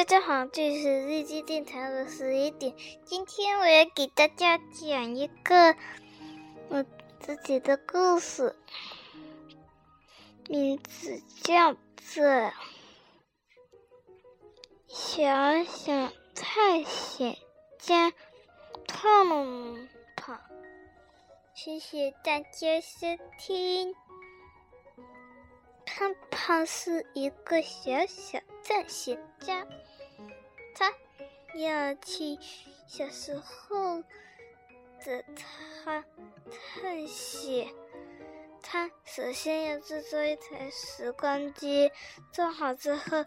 大家好，这里是日记电台的十一点。今天我要给大家讲一个我自己的故事，名字叫做《小小探险家汤胖》。谢谢大家收听。胖胖是一个小小探险家，他要去小时候的他探险。他首先要制作一台时光机，做好之后，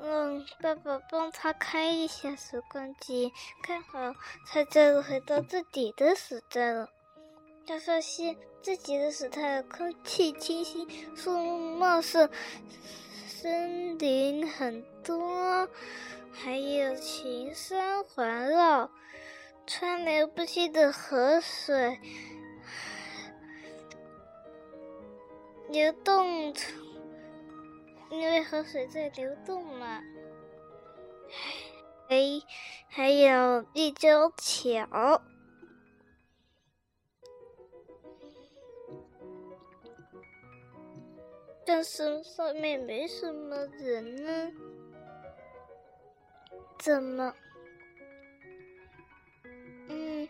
让爸爸帮他开一下时光机，开好，他就回到自己的时代了。他发现自己的时代空气清新，树木茂盛，森林很多，还有群山环绕，川流不息的河水流动，因为河水在流动嘛。还还有立交桥。但是上面没什么人呢，怎么？嗯，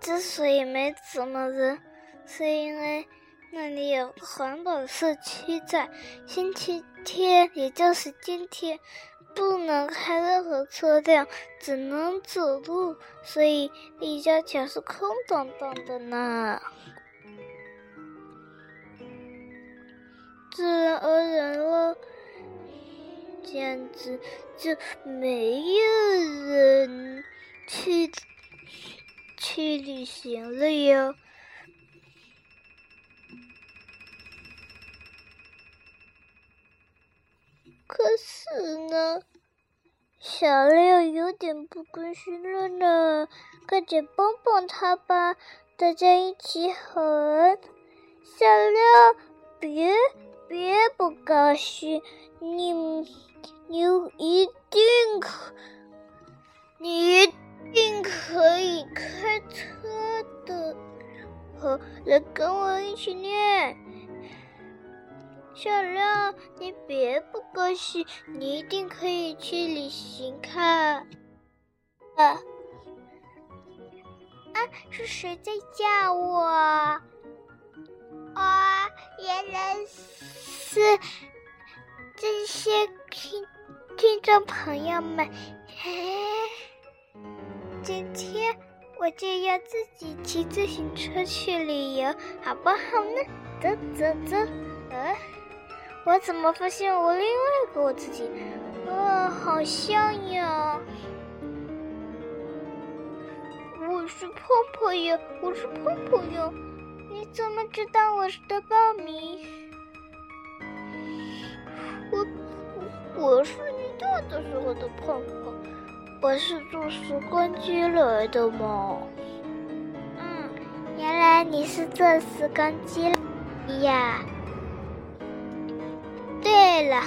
之所以没怎么人，是因为那里有环保社区在。星期天，也就是今天，不能开任何车辆，只能走路，所以立交桥是空荡荡的呢。自然而然了，这样子就没有人去去旅行了哟。可是呢，小六有点不高兴了呢，快点帮帮他吧！大家一起喊：小六，别！别不高兴，你你一定可，你一定可以开车的。好，来跟我一起念。小亮，你别不高兴，你一定可以去旅行看。啊啊！是谁在叫我？啊，原来是这些听听众朋友们。嘿 今天我就要自己骑自行车去旅游，好不好呢？走走走！呃，我怎么发现我另外一个我自己？哦，好像呀！我是泡泡呀，我是泡泡呀。怎么知道我是的报名？我我我是你大的时候的胖胖，我是坐时光机来的嘛。嗯，原来你是坐时光机呀。对了，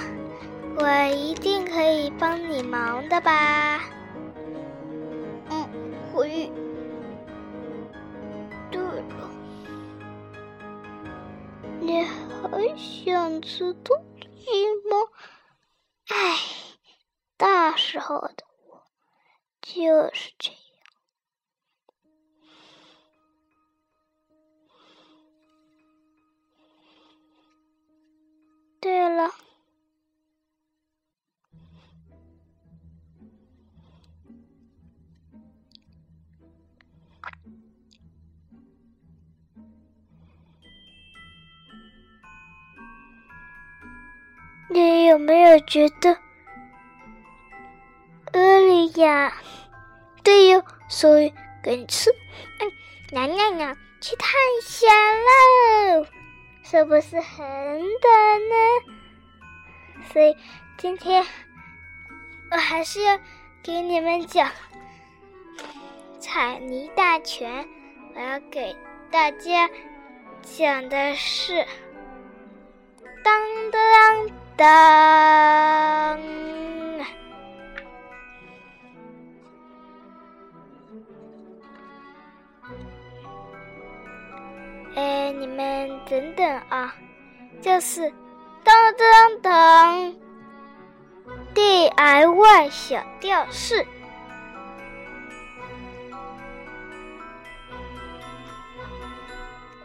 我一定可以帮你忙的吧？想吃东西吗？唉，大时候的我就是这样。对了。你有没有觉得，阿丽亚？对哟，所以给你吃。嗯，娘娘娘，去探险喽，是不是很短呢？所以今天我还是要给你们讲彩泥大全。我要给大家讲的是，当当当。当哎，你们等等啊，就是当当当，DIY 小吊饰。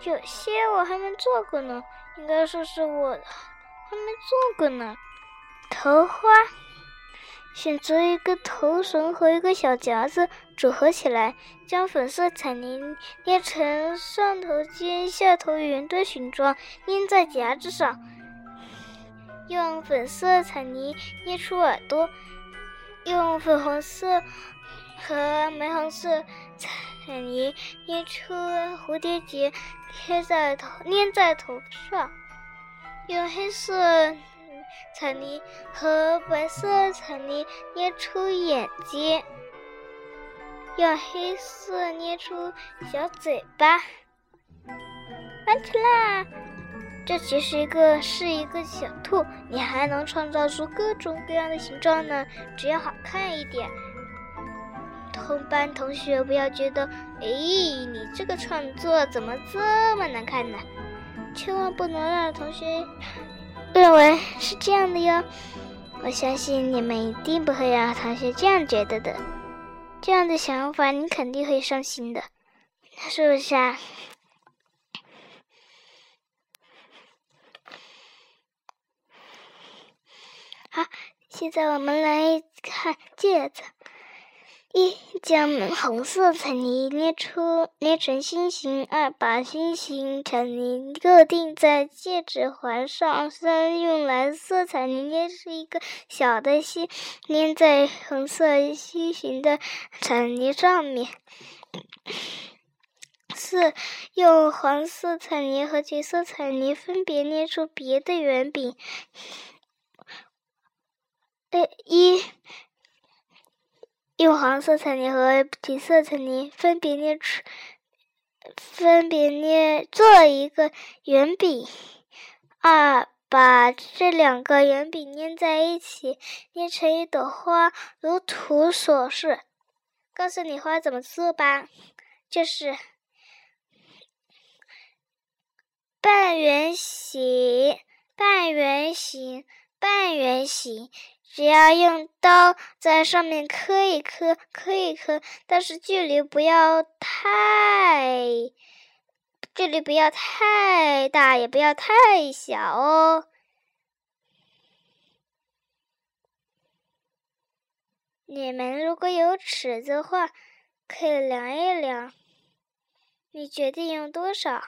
有些我还没做过呢，应该说是我的。还没做过呢。头花，选择一个头绳和一个小夹子组合起来，将粉色彩泥捏成上头尖、下头圆的形状，粘在夹子上。用粉色彩泥捏出耳朵，用粉红色和玫红色彩泥捏出蝴蝶结。贴在头，粘在头上，用黑色彩泥和白色彩泥捏出眼睛，用黑色捏出小嘴巴，完成啦！这其实一个是一个小兔，你还能创造出各种各样的形状呢，只要好看一点。同班同学不要觉得，哎，你这个创作怎么这么难看呢？千万不能让同学认为是这样的哟。我相信你们一定不会让同学这样觉得的。这样的想法你肯定会伤心的，是不是啊？好，现在我们来看戒指。一将红色彩泥捏出捏成心形。二把心形彩泥固定在戒指环上。三用蓝色彩泥捏出一个小的心，粘在红色心形的彩泥上面。四用黄色彩泥和橘色彩泥分别捏出别的圆饼。呃一。用黄色彩泥和橘色彩泥分别捏出，分别捏做一个圆饼。二，把这两个圆饼粘在一起，捏成一朵花，如图所示。告诉你花怎么做吧，就是半圆形，半圆形，半圆形。只要用刀在上面磕一磕，磕一磕，但是距离不要太，距离不要太大，也不要太小哦。你们如果有尺子的话，可以量一量。你决定用多少？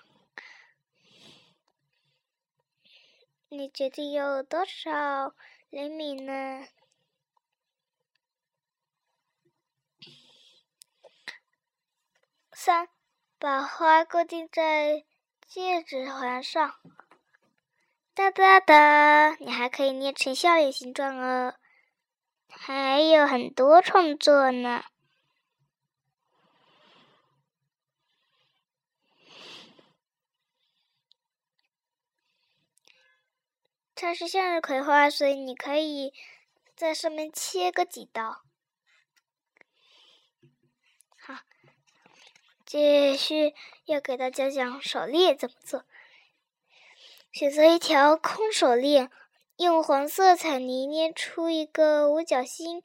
你决定用多少？厘米呢？三，把花固定在戒指环上。哒哒哒！你还可以捏成笑脸形状哦，还有很多创作呢。它是向日葵花，所以你可以在上面切个几刀。好，继续要给大家讲手链怎么做。选择一条空手链，用黄色彩泥捏出一个五角星，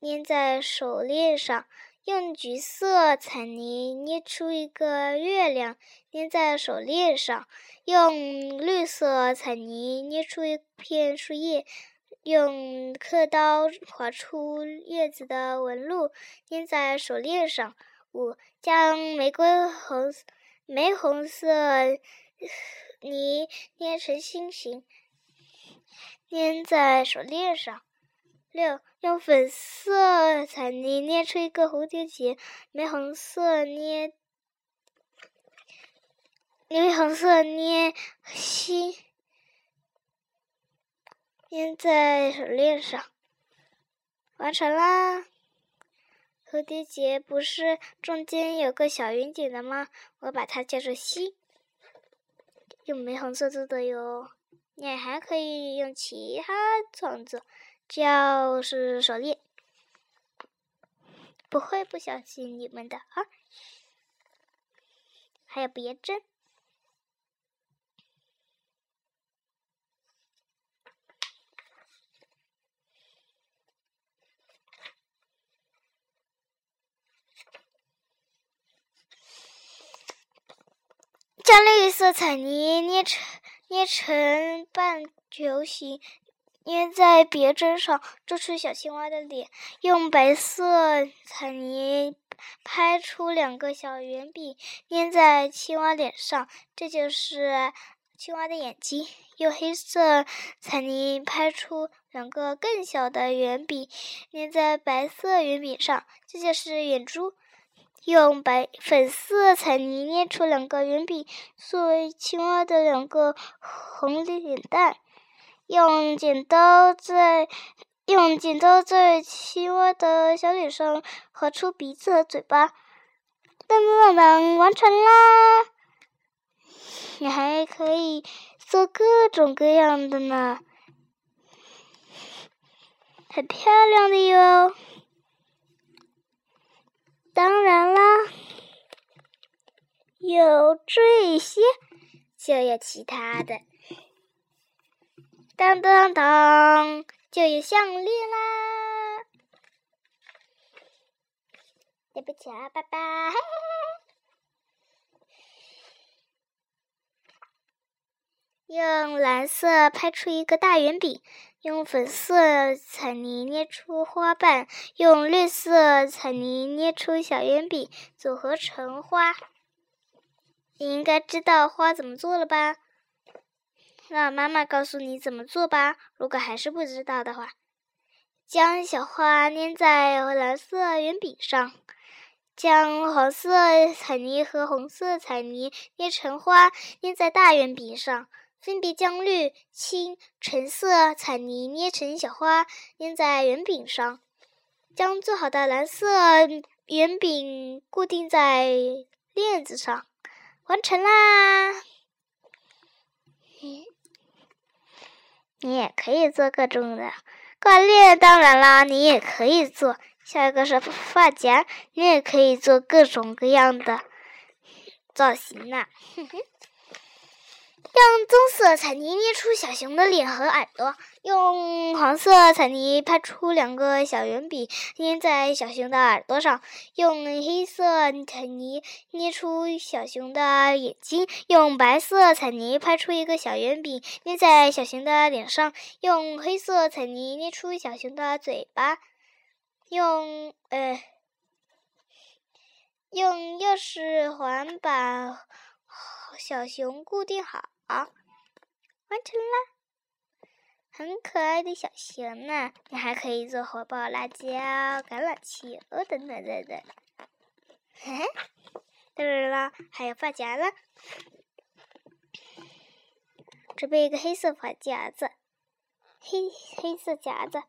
粘在手链上。用橘色彩泥捏出一个月亮，粘在手链上；用绿色彩泥捏出一片树叶，用刻刀划出叶子的纹路，粘在手链上。五，将玫瑰红、玫红色泥捏成心形，粘在手链上。六，用粉色彩泥捏出一个蝴蝶结，玫红色捏，玫红色捏心，粘在手链上，完成啦！蝴蝶结不是中间有个小圆点的吗？我把它叫做心，用玫红色做的哟。你还可以用其他创作。就是手链。不会不小心你们的啊。还有别针。将绿色彩泥捏成捏成半球形。捏在别针上，做出小青蛙的脸。用白色彩泥拍出两个小圆饼，捏在青蛙脸上，这就是青蛙的眼睛。用黑色彩泥拍出两个更小的圆饼，捏在白色圆饼上，这就是眼珠。用白粉色彩泥捏出两个圆饼，作为青蛙的两个红脸蛋。用剪刀在用剪刀在青蛙的小脸上划出鼻子和嘴巴。噔噔噔噔，完成啦！你还可以。做各种各样的呢，很漂亮的哟。当然啦，有这些，就有其他的。当当当，就有项链啦。对不起啊，拜拜。用蓝色拍出一个大圆饼，用粉色彩泥捏出花瓣，用绿色彩泥捏出小圆饼，组合成花。你应该知道花怎么做了吧？让妈妈告诉你怎么做吧。如果还是不知道的话，将小花粘在蓝色圆饼上，将黄色彩泥和红色彩泥捏成花，粘在大圆饼上。分别将绿、青、橙色彩泥捏成小花，粘在圆饼上。将做好的蓝色圆饼固定在链子上，完成啦！你也可以做各种的挂链，当然啦，你也可以做。下一个是发夹，你也可以做各种各样的造型呢。哼哼。用棕色彩泥捏出小熊的脸和耳朵，用黄色彩泥拍出两个小圆饼，粘在小熊的耳朵上；用黑色彩泥捏出小熊的眼睛；用白色彩泥拍出一个小圆饼，捏在小熊的脸上；用黑色彩泥捏出小熊的嘴巴；用呃，用钥匙环把小熊固定好。好，完成啦！很可爱的小熊呢。你还可以做火爆辣椒、橄榄球等等等等。嘿嘿，当然了，还有发夹呢。准备一个黑色发夹子，黑黑色夹子，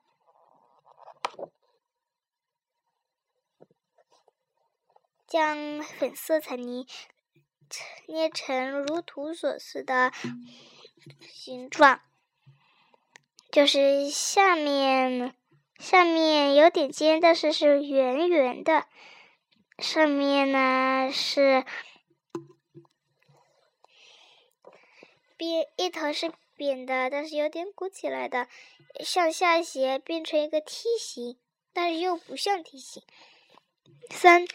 将粉色彩泥。捏成如图所示的形状，就是下面下面有点尖，但是是圆圆的。上面呢是扁，一头是扁的，但是有点鼓起来的，向下斜变成一个梯形，但是又不像梯形。三。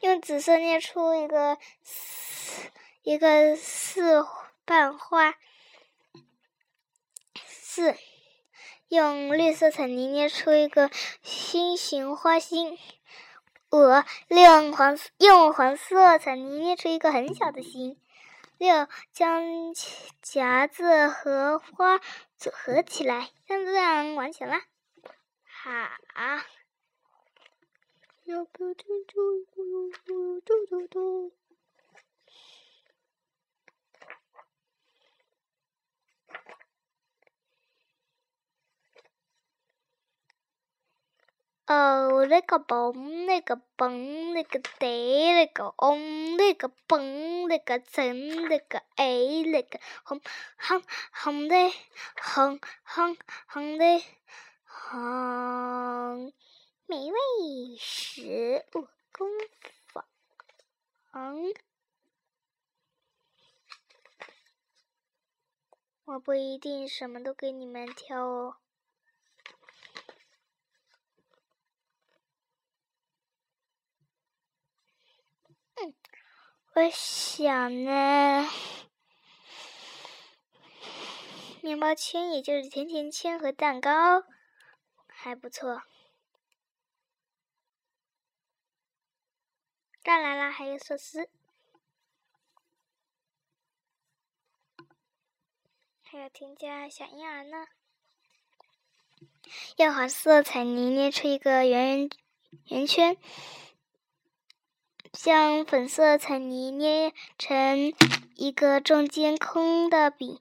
用紫色捏出一个四一个四瓣花，四用绿色彩泥捏出一个心形花心，五用黄用黄色彩泥捏出一个很小的心，六将夹子和花组合起来，像这样完成了，好。要不要听嘟嘟嘟嘟嘟嘟？哦，那个蹦，那个蹦，那个得，那个嗡，那个蹦，那个噌，那个哎，那个红，红红的，红红红的，红。美味食物工坊，我不一定什么都给你们挑哦。嗯，我想呢，面包圈也就是甜甜圈和蛋糕还不错。当然了，还有寿司，还要添加小婴儿呢。用黄色彩泥捏出一个圆圆圈，将粉色彩泥捏成一个中间空的饼，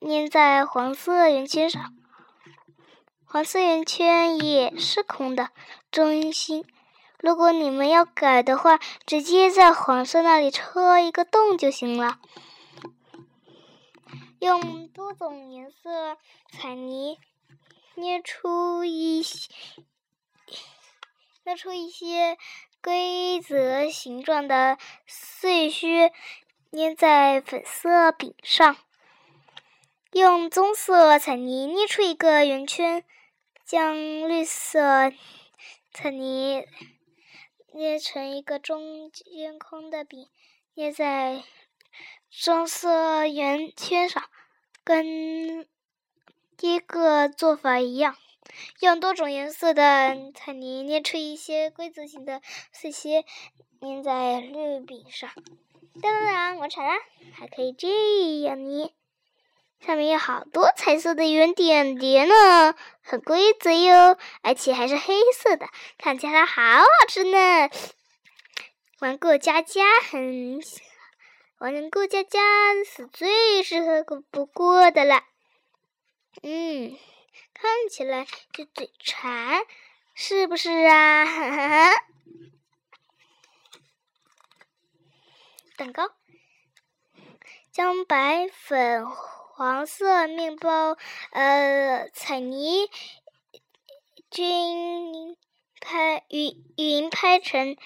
粘在黄色圆圈上。黄色圆圈也是空的，中心。如果你们要改的话，直接在黄色那里戳一个洞就行了。用多种颜色彩泥捏出一些捏出一些规则形状的碎屑，粘在粉色饼上。用棕色彩泥捏出一个圆圈，将绿色彩泥捏成一个中间空的饼，捏在。棕色圆圈上，跟第一个做法一样，用多种颜色的彩泥捏出一些规则形的碎屑，粘在绿饼上。当然，我馋了，还可以这样捏，上面有好多彩色的圆点点呢，很规则哟，而且还是黑色的，看起来好好吃呢。玩过家家很。玩过家家是最适合不过的了。嗯，看起来就嘴馋，是不是啊？哈哈。蛋糕，将白粉黄色面包呃彩泥均拍匀匀拍成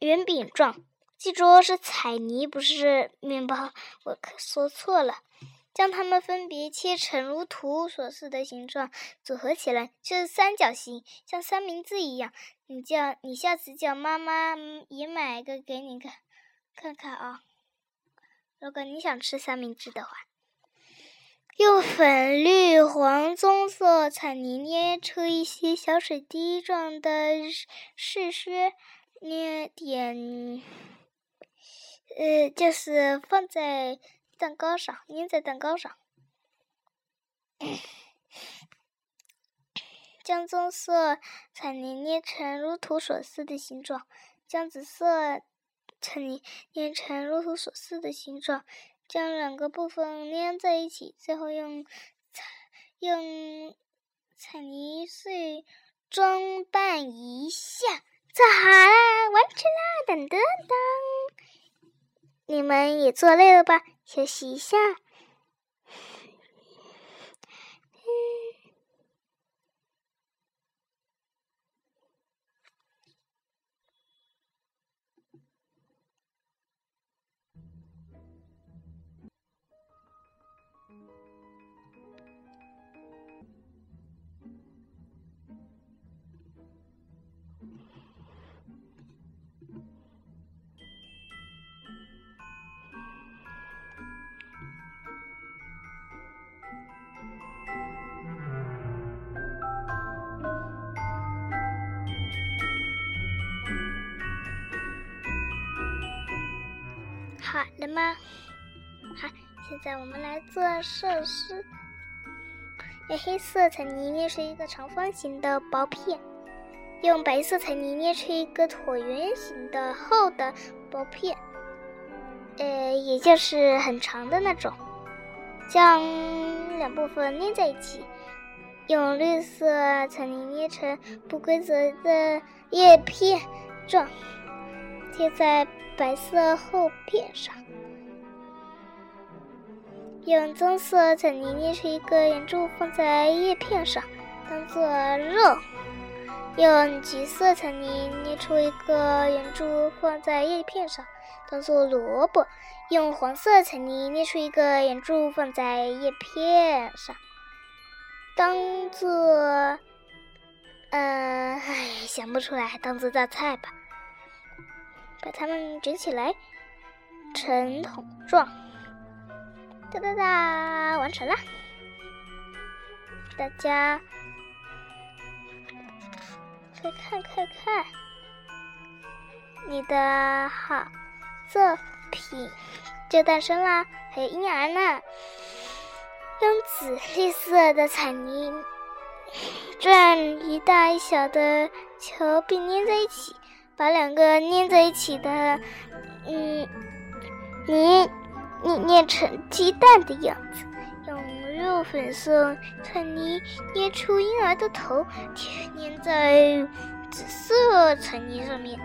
圆饼状。记住是彩泥，不是面包，我可说错了。将它们分别切成如图所示的形状，组合起来就是三角形，像三明治一样。你叫你下次叫妈妈也买一个给你看，看看啊。如果你想吃三明治的话，用粉绿黄棕色彩泥捏出一些小水滴状的碎屑，捏点。呃，就是放在蛋糕上，粘在蛋糕上。将棕色彩泥捏成如图所示的形状，将紫色彩泥捏成如图所示的形状，将两个部分粘在一起，最后用彩用彩泥碎装扮一下，做好啦，完成啦！噔噔噔。你们也做累了吧？休息一下。好了吗？好，现在我们来做寿司。用黑色彩泥捏出一个长方形的薄片，用白色彩泥捏出一个椭圆形的厚的薄片，呃，也就是很长的那种。将两部分捏在一起，用绿色彩泥捏成不规则的叶片状，贴在。白色厚片上，用棕色彩泥捏出一个圆柱，放在叶片上，当做肉；用橘色彩泥捏出一个圆柱，放在叶片上，当做萝卜；用黄色彩泥捏出一个圆柱，放在叶片上，当做……呃，哎，想不出来，当做大菜吧。把它们卷起来成筒状。哒哒哒，完成了！大家快看快看，你的好作品就诞生啦！还有婴儿呢，用紫绿色的彩泥转一大一小的球并粘在一起，把两个粘在一起的嗯泥。捏捏成鸡蛋的样子，用肉粉色彩泥捏出婴儿的头，粘在紫色彩泥上面。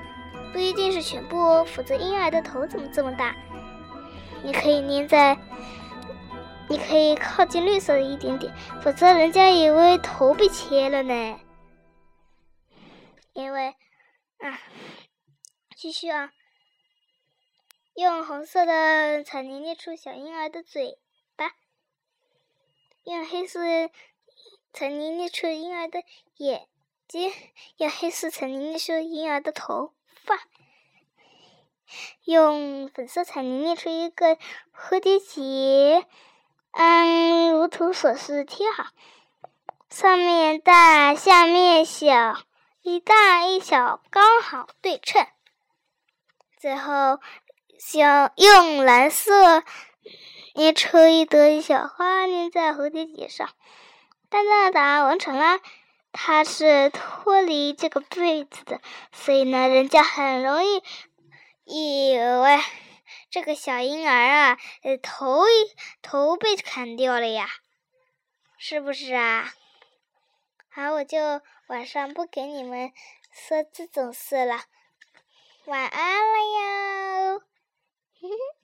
不一定是全部哦，否则婴儿的头怎么这么大？你可以粘在，你可以靠近绿色的一点点，否则人家以为头被切了呢。因为，啊，继续啊。用红色的彩泥捏出小婴儿的嘴巴，用黑色彩泥捏出婴儿的眼睛，用黑色彩泥捏出婴儿的头发，用粉色彩泥捏出一个蝴蝶结，嗯如图所示贴好，上面大，下面小，一大一小刚好对称，最后。想用蓝色捏出一朵小花，粘在蝴蝶结上。哒哒哒，完成啦！它是脱离这个被子的，所以呢，人家很容易以为这个小婴儿啊，呃，头头被砍掉了呀，是不是啊？好，我就晚上不给你们说这种事了，晚安了呀。嘿嘿。